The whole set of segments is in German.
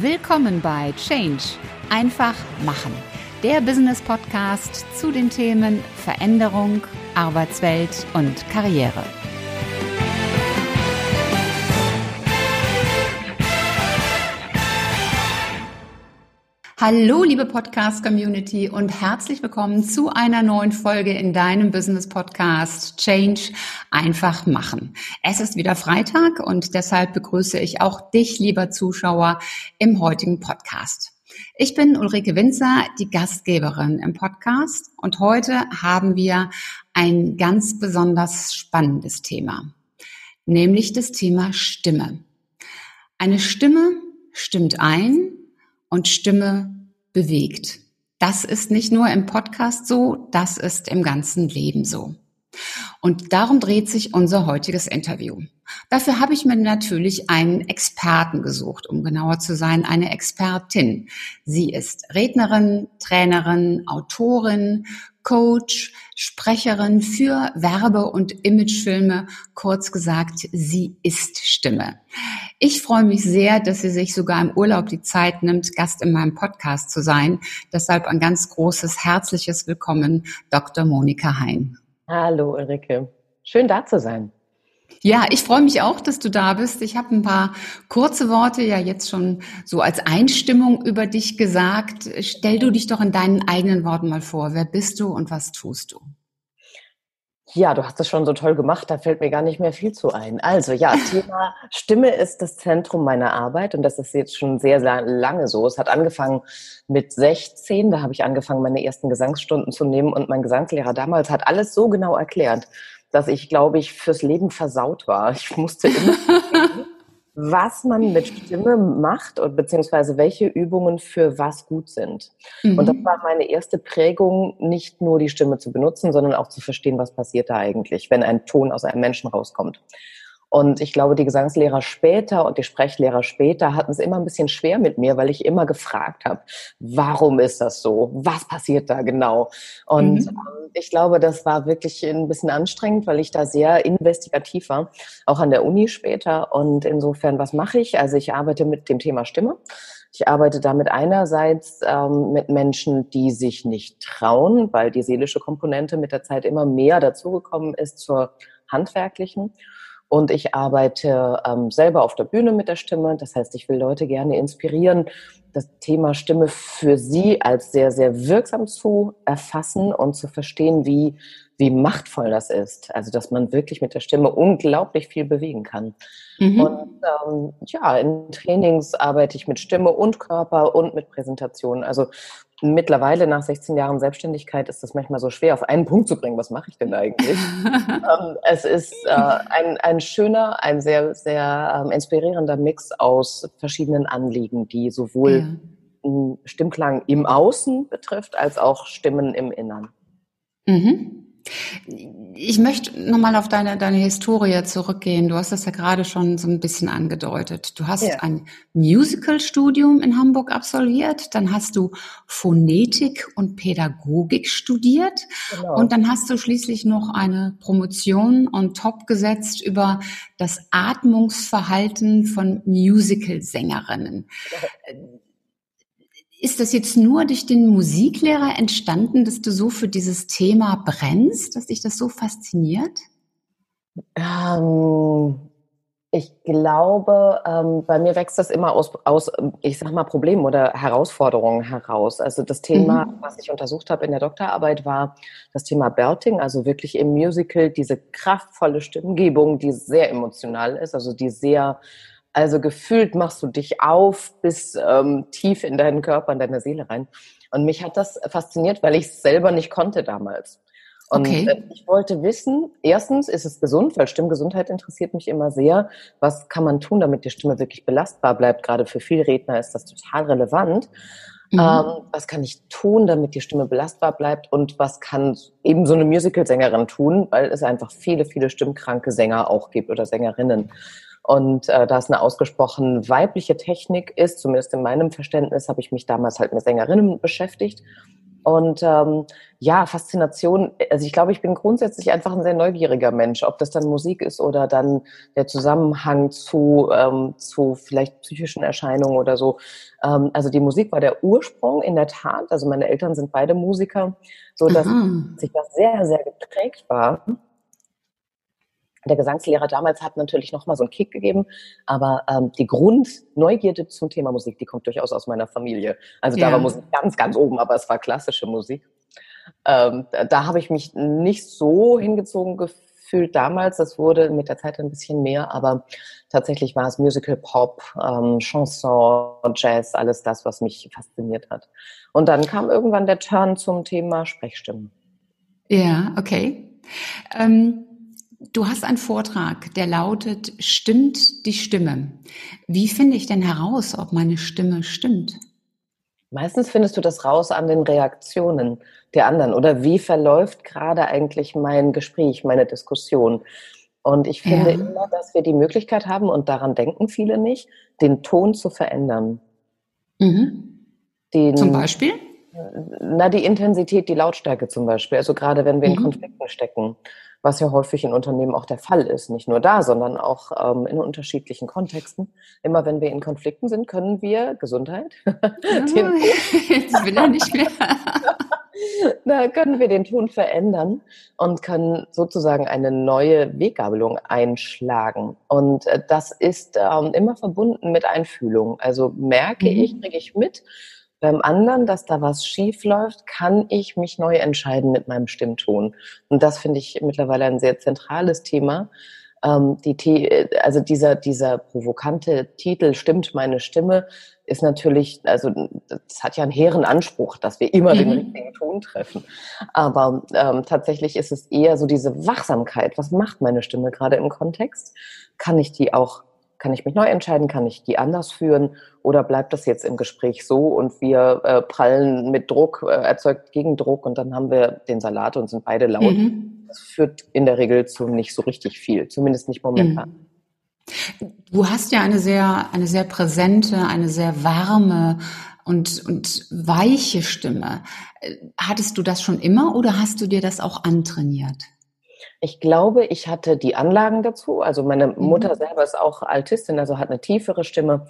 Willkommen bei Change. Einfach machen. Der Business Podcast zu den Themen Veränderung, Arbeitswelt und Karriere. Hallo, liebe Podcast-Community und herzlich willkommen zu einer neuen Folge in deinem Business-Podcast Change einfach machen. Es ist wieder Freitag und deshalb begrüße ich auch dich, lieber Zuschauer, im heutigen Podcast. Ich bin Ulrike Winzer, die Gastgeberin im Podcast und heute haben wir ein ganz besonders spannendes Thema, nämlich das Thema Stimme. Eine Stimme stimmt ein und Stimme bewegt. Das ist nicht nur im Podcast so, das ist im ganzen Leben so. Und darum dreht sich unser heutiges Interview. Dafür habe ich mir natürlich einen Experten gesucht, um genauer zu sein, eine Expertin. Sie ist Rednerin, Trainerin, Autorin, Coach, Sprecherin für Werbe- und Imagefilme. Kurz gesagt, sie ist Stimme. Ich freue mich sehr, dass sie sich sogar im Urlaub die Zeit nimmt, Gast in meinem Podcast zu sein. Deshalb ein ganz großes, herzliches Willkommen, Dr. Monika Hein. Hallo Ulrike, schön da zu sein. Ja, ich freue mich auch, dass du da bist. Ich habe ein paar kurze Worte ja jetzt schon so als Einstimmung über dich gesagt. Stell du dich doch in deinen eigenen Worten mal vor. Wer bist du und was tust du? Ja, du hast das schon so toll gemacht, da fällt mir gar nicht mehr viel zu ein. Also ja, Thema Stimme ist das Zentrum meiner Arbeit und das ist jetzt schon sehr, sehr lange so. Es hat angefangen mit 16, da habe ich angefangen, meine ersten Gesangsstunden zu nehmen und mein Gesangslehrer damals hat alles so genau erklärt, dass ich, glaube ich, fürs Leben versaut war. Ich musste immer was man mit Stimme macht und beziehungsweise welche Übungen für was gut sind. Mhm. Und das war meine erste Prägung, nicht nur die Stimme zu benutzen, sondern auch zu verstehen, was passiert da eigentlich, wenn ein Ton aus einem Menschen rauskommt. Und ich glaube, die Gesangslehrer später und die Sprechlehrer später hatten es immer ein bisschen schwer mit mir, weil ich immer gefragt habe, warum ist das so? Was passiert da genau? Und mhm. Ähm, ich glaube, das war wirklich ein bisschen anstrengend, weil ich da sehr investigativ war, auch an der Uni später. Und insofern, was mache ich? Also ich arbeite mit dem Thema Stimme. Ich arbeite damit einerseits ähm, mit Menschen, die sich nicht trauen, weil die seelische Komponente mit der Zeit immer mehr dazugekommen ist zur handwerklichen. Und ich arbeite ähm, selber auf der Bühne mit der Stimme. Das heißt, ich will Leute gerne inspirieren, das Thema Stimme für sie als sehr, sehr wirksam zu erfassen und zu verstehen, wie, wie machtvoll das ist. Also, dass man wirklich mit der Stimme unglaublich viel bewegen kann. Mhm. Und ähm, ja, in Trainings arbeite ich mit Stimme und Körper und mit Präsentation. Also mittlerweile nach 16 Jahren Selbstständigkeit ist das manchmal so schwer, auf einen Punkt zu bringen. Was mache ich denn eigentlich? ähm, es ist äh, ein, ein schöner, ein sehr, sehr ähm, inspirierender Mix aus verschiedenen Anliegen, die sowohl ja. Stimmklang im Außen betrifft, als auch Stimmen im Innern. Mhm. Ich möchte nochmal auf deine, deine Historie zurückgehen. Du hast das ja gerade schon so ein bisschen angedeutet. Du hast ja. ein Musical-Studium in Hamburg absolviert, dann hast du Phonetik und Pädagogik studiert genau. und dann hast du schließlich noch eine Promotion on top gesetzt über das Atmungsverhalten von Musical-Sängerinnen. Ist das jetzt nur durch den Musiklehrer entstanden, dass du so für dieses Thema brennst, dass dich das so fasziniert? Ähm, ich glaube, ähm, bei mir wächst das immer aus, aus, ich sag mal, Problemen oder Herausforderungen heraus. Also das Thema, mhm. was ich untersucht habe in der Doktorarbeit, war das Thema Belting, also wirklich im Musical diese kraftvolle Stimmgebung, die sehr emotional ist, also die sehr also gefühlt machst du dich auf bis ähm, tief in deinen Körper, in deine Seele rein. Und mich hat das fasziniert, weil ich es selber nicht konnte damals. Und okay. Äh, ich wollte wissen, erstens, ist es gesund, weil Stimmgesundheit interessiert mich immer sehr. Was kann man tun, damit die Stimme wirklich belastbar bleibt? Gerade für viele Redner ist das total relevant. Mhm. Ähm, was kann ich tun, damit die Stimme belastbar bleibt? Und was kann eben so eine Musicalsängerin tun? Weil es einfach viele, viele stimmkranke Sänger auch gibt oder Sängerinnen. Und äh, da es eine ausgesprochen weibliche Technik ist, zumindest in meinem Verständnis, habe ich mich damals halt mit Sängerinnen beschäftigt Und ähm, ja, Faszination, also ich glaube, ich bin grundsätzlich einfach ein sehr neugieriger Mensch, ob das dann Musik ist oder dann der Zusammenhang zu, ähm, zu vielleicht psychischen Erscheinungen oder so. Ähm, also die Musik war der Ursprung in der Tat. Also meine Eltern sind beide Musiker, so dass sich das sehr, sehr geprägt war der Gesangslehrer damals hat natürlich noch mal so einen Kick gegeben, aber ähm, die Grundneugierde zum Thema Musik, die kommt durchaus aus meiner Familie. Also da ja. war Musik ganz, ganz oben, aber es war klassische Musik. Ähm, da, da habe ich mich nicht so hingezogen gefühlt damals. Das wurde mit der Zeit ein bisschen mehr, aber tatsächlich war es Musical, Pop, ähm, Chanson, Jazz, alles das, was mich fasziniert hat. Und dann kam irgendwann der Turn zum Thema Sprechstimmen. Ja, okay. Ähm Du hast einen Vortrag, der lautet, stimmt die Stimme? Wie finde ich denn heraus, ob meine Stimme stimmt? Meistens findest du das raus an den Reaktionen der anderen oder wie verläuft gerade eigentlich mein Gespräch, meine Diskussion. Und ich finde ja. immer, dass wir die Möglichkeit haben, und daran denken viele nicht, den Ton zu verändern. Mhm. Den, zum Beispiel? Na, die Intensität, die Lautstärke zum Beispiel. Also gerade wenn wir in mhm. Konflikten stecken was ja häufig in Unternehmen auch der Fall ist. Nicht nur da, sondern auch ähm, in unterschiedlichen Kontexten. Immer wenn wir in Konflikten sind, können wir Gesundheit. den Jetzt will er nicht mehr. da können wir den Ton verändern und können sozusagen eine neue Weggabelung einschlagen. Und äh, das ist ähm, immer verbunden mit Einfühlung. Also merke mhm. ich, kriege ich mit, beim anderen, dass da was schief läuft, kann ich mich neu entscheiden mit meinem Stimmton. Und das finde ich mittlerweile ein sehr zentrales Thema. Ähm, die, also dieser, dieser provokante Titel Stimmt meine Stimme ist natürlich, also das hat ja einen hehren Anspruch, dass wir immer mhm. den richtigen Ton treffen. Aber ähm, tatsächlich ist es eher so diese Wachsamkeit. Was macht meine Stimme gerade im Kontext? Kann ich die auch kann ich mich neu entscheiden? Kann ich die anders führen? Oder bleibt das jetzt im Gespräch so und wir äh, prallen mit Druck, äh, erzeugt Gegendruck und dann haben wir den Salat und sind beide laut? Mhm. Das führt in der Regel zu nicht so richtig viel, zumindest nicht momentan. Mhm. Du hast ja eine sehr, eine sehr präsente, eine sehr warme und, und weiche Stimme. Äh, hattest du das schon immer oder hast du dir das auch antrainiert? Ich glaube, ich hatte die Anlagen dazu. Also meine. Mutter mhm. selber ist auch Altistin, also hat eine tiefere Stimme.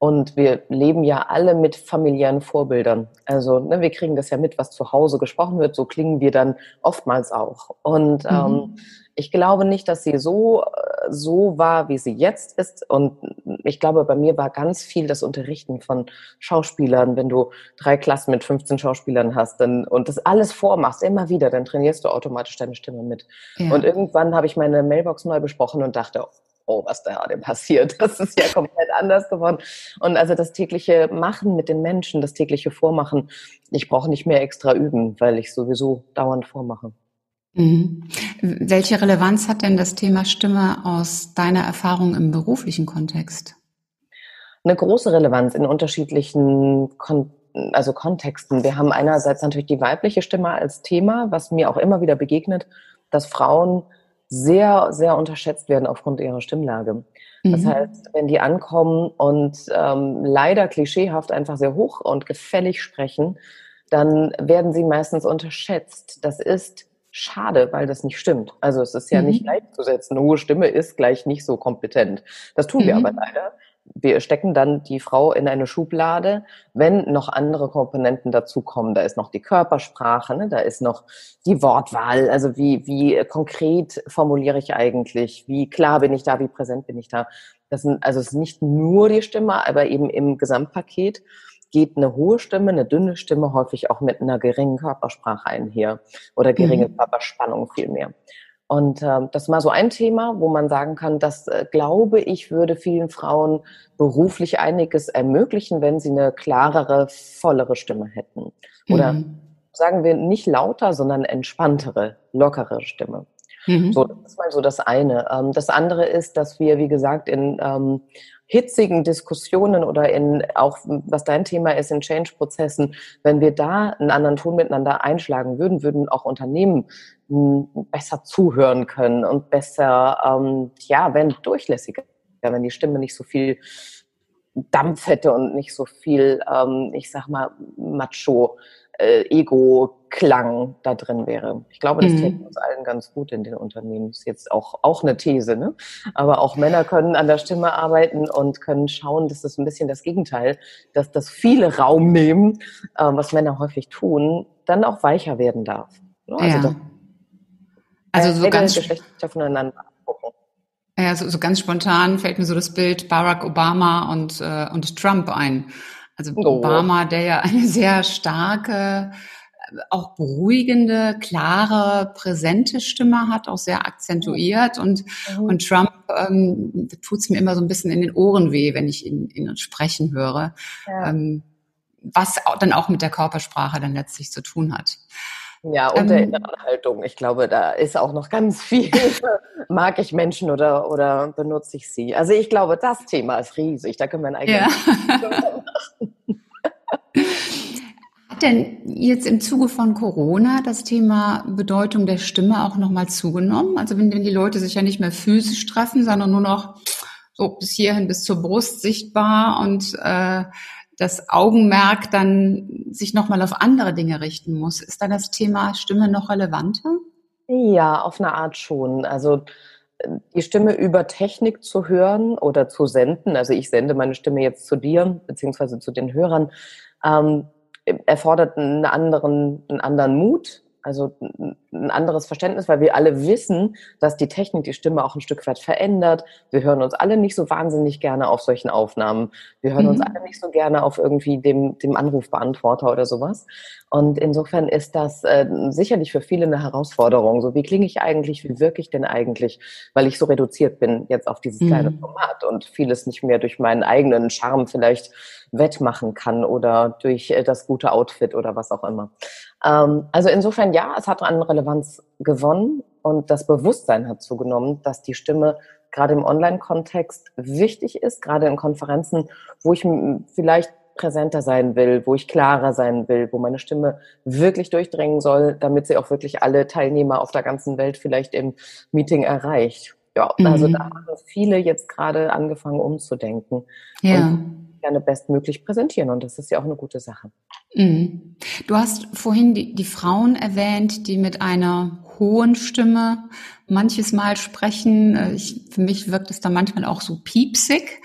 Und wir leben ja alle mit familiären Vorbildern. Also ne, wir kriegen das ja mit, was zu Hause gesprochen wird. So klingen wir dann oftmals auch. Und mhm. ähm, ich glaube nicht, dass sie so, so war, wie sie jetzt ist. Und ich glaube, bei mir war ganz viel das Unterrichten von Schauspielern. Wenn du drei Klassen mit 15 Schauspielern hast dann, und das alles vormachst, immer wieder, dann trainierst du automatisch deine Stimme mit. Ja. Und irgendwann habe ich meine Mailbox neu besprochen und dachte, oh, was da gerade passiert. Das ist ja komplett anders geworden. Und also das tägliche Machen mit den Menschen, das tägliche Vormachen, ich brauche nicht mehr extra üben, weil ich sowieso dauernd vormache. Mhm. Welche Relevanz hat denn das Thema Stimme aus deiner Erfahrung im beruflichen Kontext? Eine große Relevanz in unterschiedlichen Kon also Kontexten. Wir haben einerseits natürlich die weibliche Stimme als Thema, was mir auch immer wieder begegnet, dass Frauen sehr, sehr unterschätzt werden aufgrund ihrer Stimmlage. Das mhm. heißt, wenn die ankommen und ähm, leider klischeehaft einfach sehr hoch und gefällig sprechen, dann werden sie meistens unterschätzt. Das ist schade, weil das nicht stimmt. Also es ist ja mhm. nicht gleichzusetzen. Eine hohe Stimme ist gleich nicht so kompetent. Das tun mhm. wir aber leider. Wir stecken dann die Frau in eine Schublade, wenn noch andere Komponenten dazukommen. Da ist noch die Körpersprache, ne? da ist noch die Wortwahl. Also wie, wie konkret formuliere ich eigentlich? Wie klar bin ich da? Wie präsent bin ich da? Das sind, also es ist nicht nur die Stimme, aber eben im Gesamtpaket geht eine hohe Stimme, eine dünne Stimme häufig auch mit einer geringen Körpersprache einher oder geringe mhm. Körperspannung vielmehr. Und äh, das ist mal so ein Thema, wo man sagen kann, das äh, glaube ich, würde vielen Frauen beruflich einiges ermöglichen, wenn sie eine klarere, vollere Stimme hätten. Oder mhm. sagen wir nicht lauter, sondern entspanntere, lockere Stimme. Mhm. So, das ist mal so das eine. Ähm, das andere ist, dass wir, wie gesagt, in ähm, hitzigen Diskussionen oder in auch, was dein Thema ist, in Change-Prozessen, wenn wir da einen anderen Ton miteinander einschlagen würden, würden auch Unternehmen hm, besser zuhören können und besser, ähm, ja, wenn durchlässiger, wenn die Stimme nicht so viel Dampf hätte und nicht so viel, ähm, ich sag mal, Macho äh, Ego-Klang da drin wäre. Ich glaube, das mhm. täte uns allen ganz gut in den Unternehmen. Das ist jetzt auch, auch eine These, ne? Aber auch Männer können an der Stimme arbeiten und können schauen, dass das ein bisschen das Gegenteil, dass das viele Raum nehmen, äh, was Männer häufig tun, dann auch weicher werden darf. Also, ja. also so ganz Geschlechter voneinander abgucken. Ja, so, so ganz spontan fällt mir so das Bild Barack Obama und, äh, und Trump ein. Also oh. Obama, der ja eine sehr starke, auch beruhigende, klare, präsente Stimme hat, auch sehr akzentuiert. Und, mhm. und Trump ähm, tut es mir immer so ein bisschen in den Ohren weh, wenn ich ihn, ihn sprechen höre. Ja. Ähm, was dann auch mit der Körpersprache dann letztlich zu tun hat. Ja, und ähm, der inneren Haltung. Ich glaube, da ist auch noch ganz viel. Mag ich Menschen oder, oder benutze ich sie? Also ich glaube, das Thema ist riesig. Da können wir ein eigenes ja. Hat denn jetzt im Zuge von Corona das Thema Bedeutung der Stimme auch nochmal zugenommen? Also wenn, wenn die Leute sich ja nicht mehr physisch treffen, sondern nur noch so bis hierhin, bis zur Brust sichtbar und äh, das Augenmerk dann sich nochmal auf andere Dinge richten muss. Ist da das Thema Stimme noch relevanter? Ja, auf eine Art schon. Also die Stimme über Technik zu hören oder zu senden, also ich sende meine Stimme jetzt zu dir, beziehungsweise zu den Hörern, ähm, erfordert einen anderen, einen anderen Mut, also ein anderes Verständnis, weil wir alle wissen, dass die Technik die Stimme auch ein Stück weit verändert. Wir hören uns alle nicht so wahnsinnig gerne auf solchen Aufnahmen. Wir hören mhm. uns alle nicht so gerne auf irgendwie dem, dem Anrufbeantworter oder sowas. Und insofern ist das äh, sicherlich für viele eine Herausforderung. So, wie klinge ich eigentlich, wie wirke ich denn eigentlich, weil ich so reduziert bin jetzt auf dieses kleine mhm. Format und vieles nicht mehr durch meinen eigenen Charme vielleicht wettmachen kann oder durch äh, das gute Outfit oder was auch immer. Ähm, also insofern ja, es hat an Relevanz gewonnen und das Bewusstsein hat zugenommen, dass die Stimme gerade im Online-Kontext wichtig ist, gerade in Konferenzen, wo ich vielleicht präsenter sein will, wo ich klarer sein will, wo meine Stimme wirklich durchdringen soll, damit sie auch wirklich alle Teilnehmer auf der ganzen Welt vielleicht im Meeting erreicht. Ja, also mhm. da haben viele jetzt gerade angefangen umzudenken. Ja. Und gerne bestmöglich präsentieren und das ist ja auch eine gute Sache. Mhm. Du hast vorhin die, die Frauen erwähnt, die mit einer hohen Stimme manches Mal sprechen. Äh, ich, für mich wirkt es da manchmal auch so piepsig.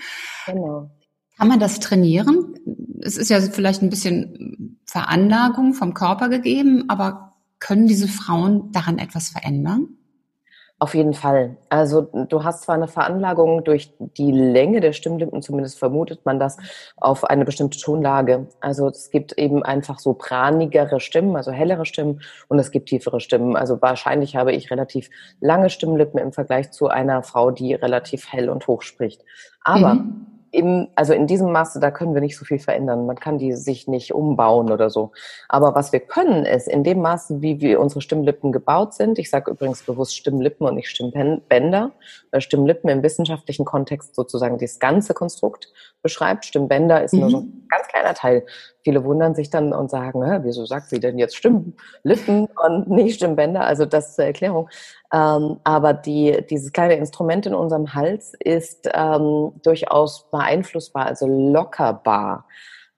Genau. Kann man das trainieren? Es ist ja vielleicht ein bisschen Veranlagung vom Körper gegeben, aber können diese Frauen daran etwas verändern? Auf jeden Fall. Also du hast zwar eine Veranlagung durch die Länge der Stimmlippen, zumindest vermutet man das, auf eine bestimmte Tonlage. Also es gibt eben einfach so pranigere Stimmen, also hellere Stimmen und es gibt tiefere Stimmen. Also wahrscheinlich habe ich relativ lange Stimmlippen im Vergleich zu einer Frau, die relativ hell und hoch spricht. Aber mhm im, also in diesem Maße, da können wir nicht so viel verändern. Man kann die sich nicht umbauen oder so. Aber was wir können, ist in dem Maße, wie wir unsere Stimmlippen gebaut sind. Ich sage übrigens bewusst Stimmlippen und nicht Stimmbänder, weil Stimmlippen im wissenschaftlichen Kontext sozusagen das ganze Konstrukt beschreibt. Stimmbänder ist mhm. nur so mhm. ein ganz kleiner Teil. Viele wundern sich dann und sagen, wieso sagt sie denn jetzt Stimmlippen und nicht Stimmbänder? Also das zur Erklärung. Ähm, aber die, dieses kleine Instrument in unserem Hals ist ähm, durchaus beeinflussbar, also lockerbar.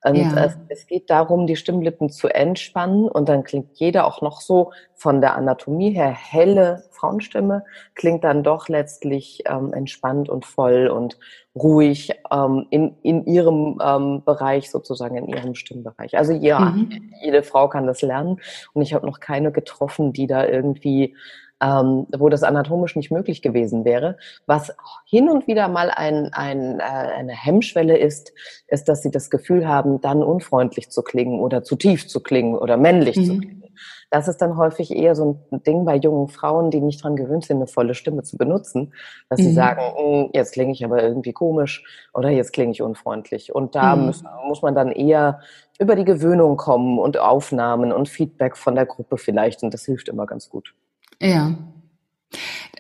Und ja. es, es, geht darum, die Stimmlippen zu entspannen und dann klingt jeder auch noch so von der Anatomie her helle Frauenstimme, klingt dann doch letztlich ähm, entspannt und voll und ruhig ähm, in, in ihrem ähm, Bereich sozusagen, in ihrem Stimmbereich. Also ja, mhm. jede Frau kann das lernen und ich habe noch keine getroffen, die da irgendwie ähm, wo das anatomisch nicht möglich gewesen wäre. Was hin und wieder mal ein, ein, äh, eine Hemmschwelle ist, ist, dass sie das Gefühl haben, dann unfreundlich zu klingen oder zu tief zu klingen oder männlich mhm. zu klingen. Das ist dann häufig eher so ein Ding bei jungen Frauen, die nicht dran gewöhnt sind, eine volle Stimme zu benutzen, dass mhm. sie sagen, hm, jetzt klinge ich aber irgendwie komisch oder jetzt klinge ich unfreundlich. Und da mhm. muss, muss man dann eher über die Gewöhnung kommen und Aufnahmen und Feedback von der Gruppe vielleicht. Und das hilft immer ganz gut. Ja.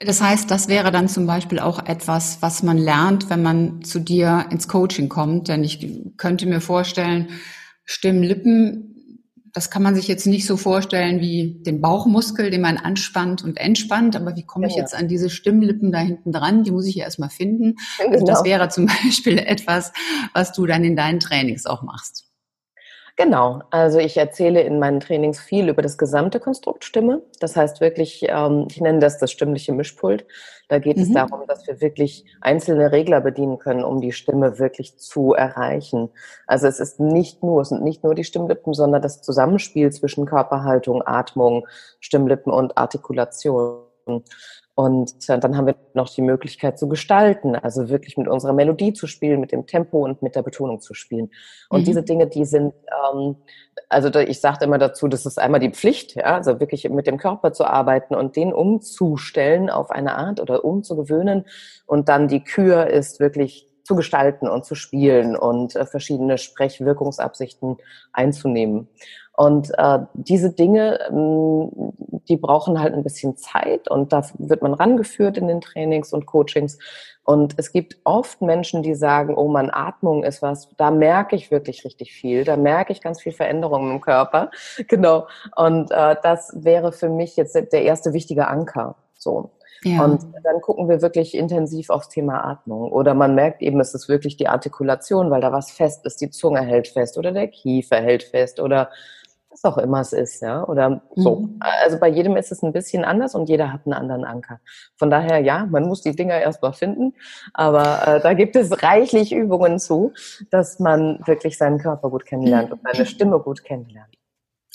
Das heißt, das wäre dann zum Beispiel auch etwas, was man lernt, wenn man zu dir ins Coaching kommt. Denn ich könnte mir vorstellen, Stimmen, Lippen, das kann man sich jetzt nicht so vorstellen wie den Bauchmuskel, den man anspannt und entspannt. Aber wie komme ich ja. jetzt an diese Stimmlippen da hinten dran? Die muss ich ja erstmal finden. Also das genau. wäre zum Beispiel etwas, was du dann in deinen Trainings auch machst. Genau, also ich erzähle in meinen Trainings viel über das gesamte Konstrukt Stimme. Das heißt wirklich, ähm, ich nenne das das stimmliche Mischpult. Da geht mhm. es darum, dass wir wirklich einzelne Regler bedienen können, um die Stimme wirklich zu erreichen. Also es ist nicht nur, es sind nicht nur die Stimmlippen, sondern das Zusammenspiel zwischen Körperhaltung, Atmung, Stimmlippen und Artikulation. Und dann haben wir noch die Möglichkeit zu gestalten, also wirklich mit unserer Melodie zu spielen, mit dem Tempo und mit der Betonung zu spielen. Und mhm. diese Dinge, die sind, ähm, also ich sagte immer dazu, das ist einmal die Pflicht, ja, also wirklich mit dem Körper zu arbeiten und den umzustellen auf eine Art oder umzugewöhnen. Und dann die Kür ist wirklich zu gestalten und zu spielen und äh, verschiedene Sprechwirkungsabsichten einzunehmen. Und äh, diese Dinge, ähm, die brauchen halt ein bisschen Zeit und da wird man rangeführt in den Trainings und Coachings. Und es gibt oft Menschen, die sagen, oh man, Atmung ist was, da merke ich wirklich richtig viel, da merke ich ganz viel Veränderungen im Körper. Genau. Und äh, das wäre für mich jetzt der erste wichtige Anker. So. Ja. Und dann gucken wir wirklich intensiv aufs Thema Atmung. Oder man merkt eben, es ist wirklich die Artikulation, weil da was fest ist. Die Zunge hält fest oder der Kiefer hält fest oder was auch immer es ist, ja, oder so. Mhm. Also bei jedem ist es ein bisschen anders und jeder hat einen anderen Anker. Von daher, ja, man muss die Dinger erstmal finden, aber äh, da gibt es reichlich Übungen zu, dass man wirklich seinen Körper gut kennenlernt und seine Stimme gut kennenlernt.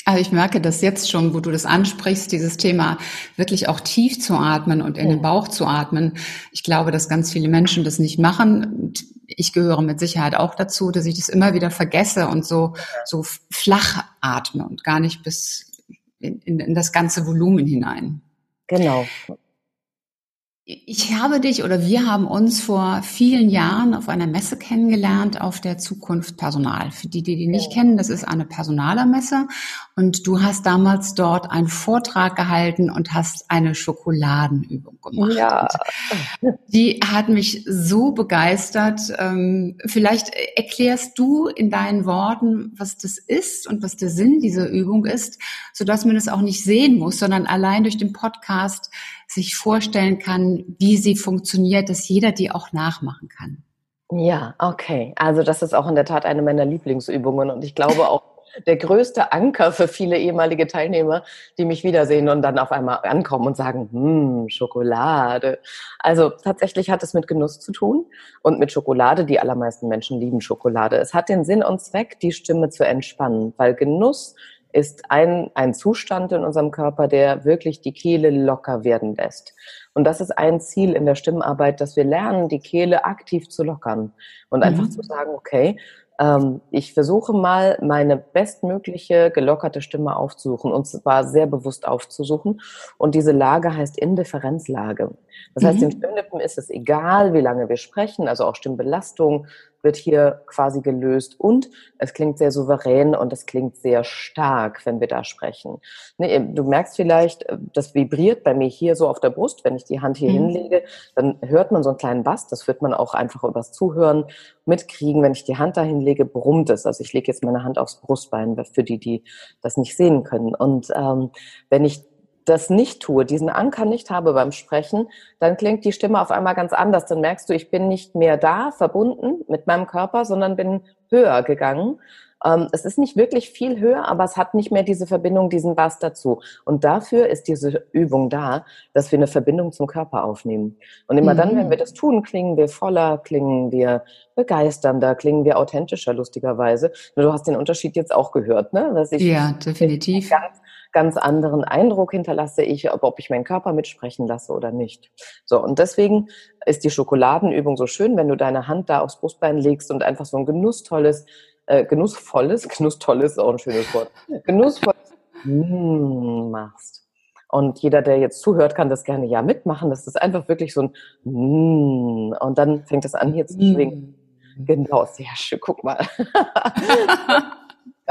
Also ich merke das jetzt schon, wo du das ansprichst, dieses Thema wirklich auch tief zu atmen und in den Bauch zu atmen. Ich glaube, dass ganz viele Menschen das nicht machen ich gehöre mit Sicherheit auch dazu, dass ich das immer wieder vergesse und so, so flach atme und gar nicht bis in, in, in das ganze Volumen hinein. Genau. Ich habe dich oder wir haben uns vor vielen Jahren auf einer Messe kennengelernt, auf der Zukunft Personal. Für die, die die nicht kennen, das ist eine Personalermesse und du hast damals dort einen Vortrag gehalten und hast eine Schokoladenübung gemacht. Ja. die hat mich so begeistert. Ähm, vielleicht erklärst du in deinen Worten, was das ist und was der Sinn dieser Übung ist, sodass man es auch nicht sehen muss, sondern allein durch den Podcast sich vorstellen kann, wie sie funktioniert, dass jeder die auch nachmachen kann. Ja, okay. Also das ist auch in der Tat eine meiner Lieblingsübungen und ich glaube auch der größte Anker für viele ehemalige Teilnehmer, die mich wiedersehen und dann auf einmal ankommen und sagen, hm, Schokolade. Also tatsächlich hat es mit Genuss zu tun und mit Schokolade. Die allermeisten Menschen lieben Schokolade. Es hat den Sinn und Zweck, die Stimme zu entspannen, weil Genuss ist ein, ein Zustand in unserem Körper, der wirklich die Kehle locker werden lässt. Und das ist ein Ziel in der Stimmarbeit, dass wir lernen, die Kehle aktiv zu lockern und einfach mhm. zu sagen, okay, ähm, ich versuche mal, meine bestmögliche gelockerte Stimme aufzusuchen und zwar sehr bewusst aufzusuchen. Und diese Lage heißt Indifferenzlage. Das heißt, mhm. den Stimmlippen ist es egal, wie lange wir sprechen, also auch Stimmbelastung, wird hier quasi gelöst und es klingt sehr souverän und es klingt sehr stark, wenn wir da sprechen. Du merkst vielleicht, äh, das vibriert bei mir hier so auf der Brust, wenn ich die Hand hier mhm. hinlege, dann hört man so einen kleinen Bass, das wird man auch einfach übers Zuhören mitkriegen. Wenn ich die Hand da hinlege, brummt es. Also ich lege jetzt meine Hand aufs Brustbein, für die, die das nicht sehen können. Und ähm, wenn ich das nicht tue, diesen Anker nicht habe beim Sprechen, dann klingt die Stimme auf einmal ganz anders. Dann merkst du, ich bin nicht mehr da, verbunden mit meinem Körper, sondern bin höher gegangen. Ähm, es ist nicht wirklich viel höher, aber es hat nicht mehr diese Verbindung, diesen Bass dazu. Und dafür ist diese Übung da, dass wir eine Verbindung zum Körper aufnehmen. Und immer mhm. dann, wenn mhm. wir das tun, klingen wir voller, klingen wir begeisternder, klingen wir authentischer, lustigerweise. Du hast den Unterschied jetzt auch gehört, ne? Ja, definitiv. Ganz ganz anderen Eindruck hinterlasse ich, ob, ob ich meinen Körper mitsprechen lasse oder nicht. So, und deswegen ist die Schokoladenübung so schön, wenn du deine Hand da aufs Brustbein legst und einfach so ein genusstolles, äh, genussvolles, genusstolles, auch ein schönes Wort, genussvolles mm, machst. Und jeder, der jetzt zuhört, kann das gerne ja mitmachen. Das ist einfach wirklich so ein mm, und dann fängt es an hier zu schwingen. Mm. Genau, sehr schön. Guck mal.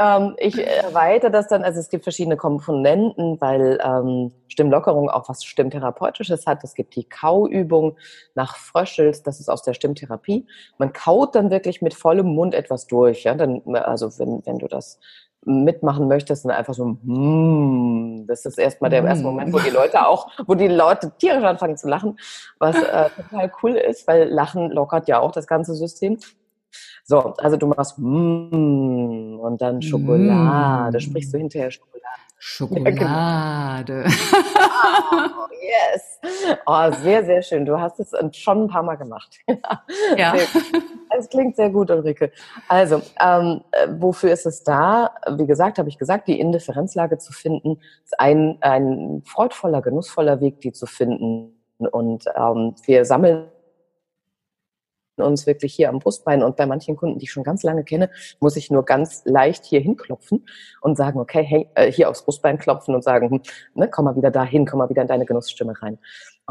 Ähm, ich erweitere das dann, also es gibt verschiedene Komponenten, weil ähm, Stimmlockerung auch was Stimmtherapeutisches hat. Es gibt die Kauübung nach Fröschels, das ist aus der Stimmtherapie. Man kaut dann wirklich mit vollem Mund etwas durch. Ja? Dann, also wenn, wenn du das mitmachen möchtest, dann einfach so, mm, das ist erstmal der erste Moment, wo die Leute auch, wo die Leute tierisch anfangen zu lachen, was äh, total cool ist, weil Lachen lockert ja auch das ganze System. So, also du machst mm, und dann Schokolade. Mm. Sprichst du hinterher Schokolade? Schokolade. oh, yes. Oh, sehr, sehr schön. Du hast es schon ein paar Mal gemacht. ja. Es klingt sehr gut, Ulrike. Also, ähm, wofür ist es da? Wie gesagt, habe ich gesagt, die Indifferenzlage zu finden, ist ein, ein freudvoller, genussvoller Weg, die zu finden. Und ähm, wir sammeln uns wirklich hier am Brustbein. Und bei manchen Kunden, die ich schon ganz lange kenne, muss ich nur ganz leicht hier hinklopfen und sagen, okay, hey, äh, hier aufs Brustbein klopfen und sagen, hm, ne, komm mal wieder dahin, komm mal wieder in deine Genussstimme rein.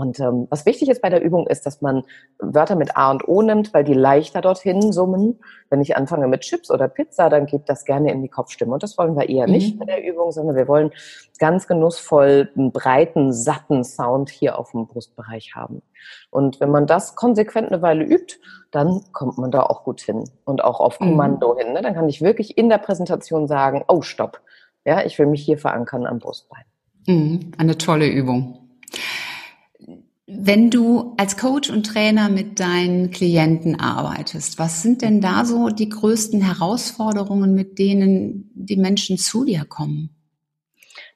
Und ähm, was wichtig ist bei der Übung ist, dass man Wörter mit A und O nimmt, weil die leichter dorthin summen. Wenn ich anfange mit Chips oder Pizza, dann geht das gerne in die Kopfstimme. Und das wollen wir eher mhm. nicht bei der Übung, sondern wir wollen ganz genussvoll einen breiten, satten Sound hier auf dem Brustbereich haben. Und wenn man das konsequent eine Weile übt, dann kommt man da auch gut hin und auch auf mhm. Kommando mhm. hin. Ne? Dann kann ich wirklich in der Präsentation sagen, oh, stopp. Ja, ich will mich hier verankern am Brustbein. Mhm. Eine tolle Übung. Wenn du als Coach und Trainer mit deinen Klienten arbeitest, was sind denn da so die größten Herausforderungen, mit denen die Menschen zu dir kommen?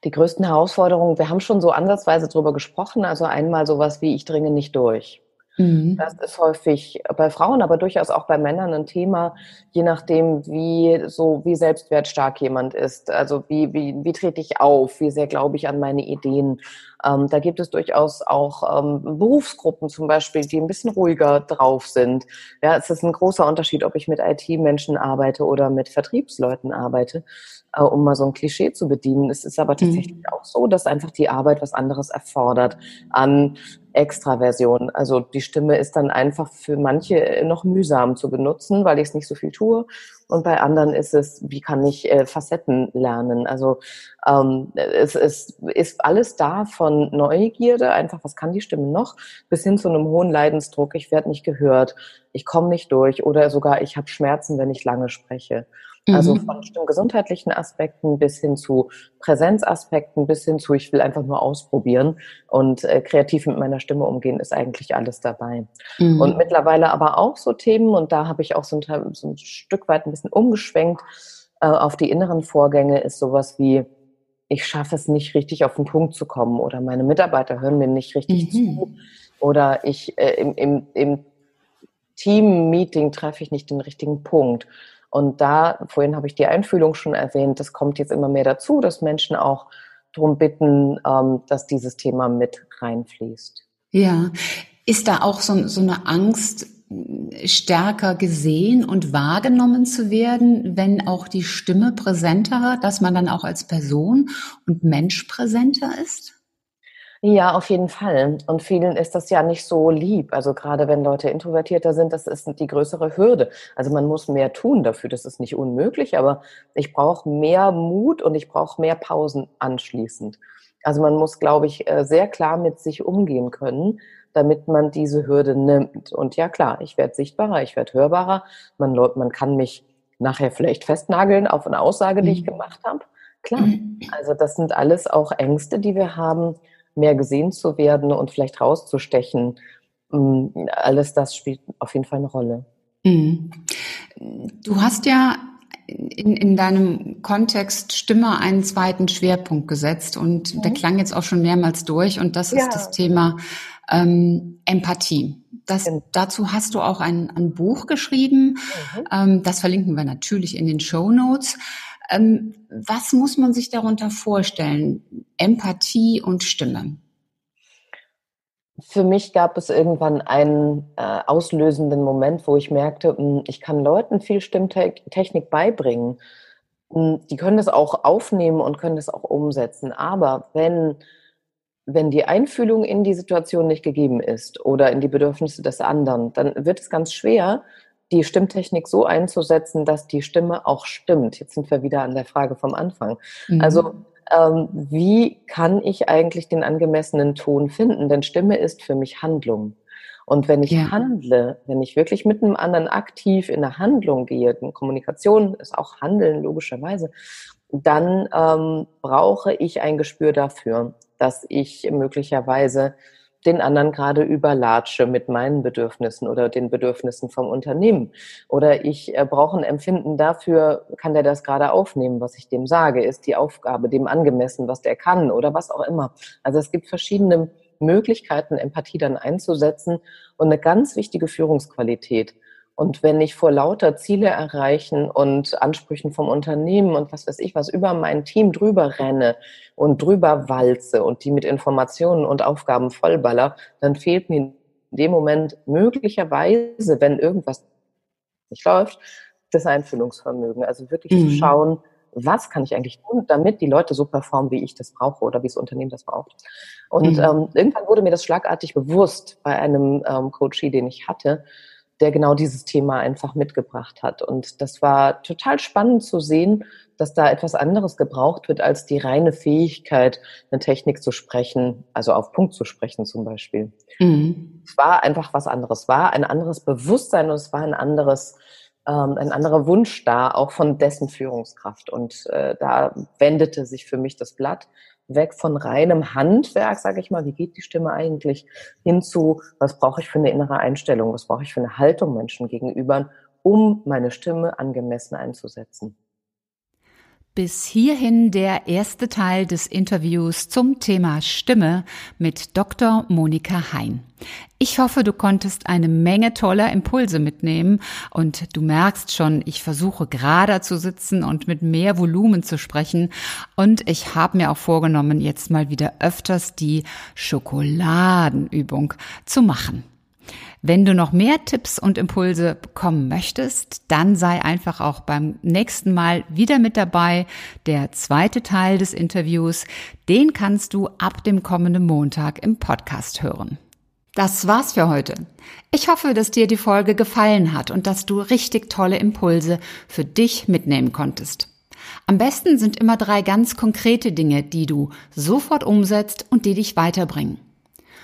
Die größten Herausforderungen, wir haben schon so ansatzweise drüber gesprochen, also einmal sowas wie ich dringe nicht durch. Mhm. Das ist häufig bei Frauen, aber durchaus auch bei Männern ein Thema, je nachdem, wie so wie selbstwertstark jemand ist. Also wie wie wie trete ich auf? Wie sehr glaube ich an meine Ideen? Ähm, da gibt es durchaus auch ähm, Berufsgruppen zum Beispiel, die ein bisschen ruhiger drauf sind. Ja, es ist ein großer Unterschied, ob ich mit IT-Menschen arbeite oder mit Vertriebsleuten arbeite, äh, um mal so ein Klischee zu bedienen. Es ist aber mhm. tatsächlich mhm. auch so, dass einfach die Arbeit was anderes erfordert an Extraversion. Also die Stimme ist dann einfach für manche noch mühsam zu benutzen, weil ich es nicht so viel tue. Und bei anderen ist es, wie kann ich äh, Facetten lernen? Also ähm, es, es ist alles da von Neugierde, einfach was kann die Stimme noch, bis hin zu einem hohen Leidensdruck. Ich werde nicht gehört, ich komme nicht durch oder sogar ich habe Schmerzen, wenn ich lange spreche. Also mhm. von gesundheitlichen Aspekten bis hin zu Präsenzaspekten, bis hin zu, ich will einfach nur ausprobieren und äh, kreativ mit meiner Stimme umgehen, ist eigentlich alles dabei. Mhm. Und mittlerweile aber auch so Themen, und da habe ich auch so ein, so ein, Stück weit ein bisschen umgeschwenkt äh, auf die inneren Vorgänge, ist sowas wie, ich schaffe es nicht richtig auf den Punkt zu kommen oder meine Mitarbeiter hören mir nicht richtig mhm. zu oder ich äh, im, im, im Team-Meeting treffe ich nicht den richtigen Punkt. Und da, vorhin habe ich die Einfühlung schon erwähnt, das kommt jetzt immer mehr dazu, dass Menschen auch darum bitten, ähm, dass dieses Thema mit reinfließt. Ja, ist da auch so, so eine Angst, stärker gesehen und wahrgenommen zu werden, wenn auch die Stimme präsenter, dass man dann auch als Person und Mensch präsenter ist? Ja, auf jeden Fall. Und vielen ist das ja nicht so lieb. Also gerade wenn Leute introvertierter sind, das ist die größere Hürde. Also man muss mehr tun dafür. Das ist nicht unmöglich, aber ich brauche mehr Mut und ich brauche mehr Pausen anschließend. Also man muss, glaube ich, äh, sehr klar mit sich umgehen können, damit man diese Hürde nimmt. Und ja, klar, ich werde sichtbarer, ich werde hörbarer. Man, man kann mich nachher vielleicht festnageln auf eine Aussage, die ich mhm. gemacht habe. Klar. Mhm. Also das sind alles auch Ängste, die wir haben, mehr gesehen zu werden und vielleicht rauszustechen. Mm, alles das spielt auf jeden Fall eine Rolle. Mhm. Du hast ja in, in deinem Kontext Stimme einen zweiten Schwerpunkt gesetzt und mhm. der klang jetzt auch schon mehrmals durch und das ja. ist das Thema ähm, Empathie. Das, genau. Dazu hast du auch ein, ein Buch geschrieben. Mhm. Ähm, das verlinken wir natürlich in den Show Notes. Ähm, was muss man sich darunter vorstellen? Empathie und Stimme. Für mich gab es irgendwann einen äh, auslösenden Moment, wo ich merkte, hm, ich kann Leuten viel Stimmtechnik beibringen. Hm, die können das auch aufnehmen und können das auch umsetzen. Aber wenn, wenn die Einfühlung in die Situation nicht gegeben ist oder in die Bedürfnisse des anderen, dann wird es ganz schwer, die Stimmtechnik so einzusetzen, dass die Stimme auch stimmt. Jetzt sind wir wieder an der Frage vom Anfang. Mhm. Also ähm, wie kann ich eigentlich den angemessenen Ton finden? Denn Stimme ist für mich Handlung. Und wenn ich ja. handle, wenn ich wirklich mit einem anderen aktiv in eine Handlung gehe, Kommunikation ist auch Handeln logischerweise, dann ähm, brauche ich ein Gespür dafür, dass ich möglicherweise den anderen gerade überlatsche mit meinen Bedürfnissen oder den Bedürfnissen vom Unternehmen. Oder ich äh, brauche ein Empfinden dafür, kann der das gerade aufnehmen, was ich dem sage? Ist die Aufgabe dem angemessen, was der kann oder was auch immer? Also es gibt verschiedene Möglichkeiten, Empathie dann einzusetzen und eine ganz wichtige Führungsqualität. Und wenn ich vor lauter Ziele erreichen und Ansprüchen vom Unternehmen und was weiß ich was über mein Team drüber renne und drüber walze und die mit Informationen und Aufgaben vollballer, dann fehlt mir in dem Moment möglicherweise, wenn irgendwas nicht läuft, das Einfühlungsvermögen. Also wirklich mhm. zu schauen, was kann ich eigentlich tun, damit die Leute so performen, wie ich das brauche oder wie das Unternehmen das braucht. Und mhm. ähm, irgendwann wurde mir das schlagartig bewusst bei einem ähm, Coachie, den ich hatte, der genau dieses Thema einfach mitgebracht hat. Und das war total spannend zu sehen, dass da etwas anderes gebraucht wird als die reine Fähigkeit, eine Technik zu sprechen, also auf Punkt zu sprechen zum Beispiel. Mhm. Es war einfach was anderes, es war ein anderes Bewusstsein und es war ein anderes, ähm, ein anderer Wunsch da, auch von dessen Führungskraft. Und äh, da wendete sich für mich das Blatt weg von reinem Handwerk, sage ich mal, wie geht die Stimme eigentlich, hin zu, was brauche ich für eine innere Einstellung, was brauche ich für eine Haltung Menschen gegenüber, um meine Stimme angemessen einzusetzen. Bis hierhin der erste Teil des Interviews zum Thema Stimme mit Dr. Monika Hein. Ich hoffe, du konntest eine Menge toller Impulse mitnehmen und du merkst schon, ich versuche gerader zu sitzen und mit mehr Volumen zu sprechen und ich habe mir auch vorgenommen, jetzt mal wieder öfters die Schokoladenübung zu machen. Wenn du noch mehr Tipps und Impulse bekommen möchtest, dann sei einfach auch beim nächsten Mal wieder mit dabei. Der zweite Teil des Interviews, den kannst du ab dem kommenden Montag im Podcast hören. Das war's für heute. Ich hoffe, dass dir die Folge gefallen hat und dass du richtig tolle Impulse für dich mitnehmen konntest. Am besten sind immer drei ganz konkrete Dinge, die du sofort umsetzt und die dich weiterbringen.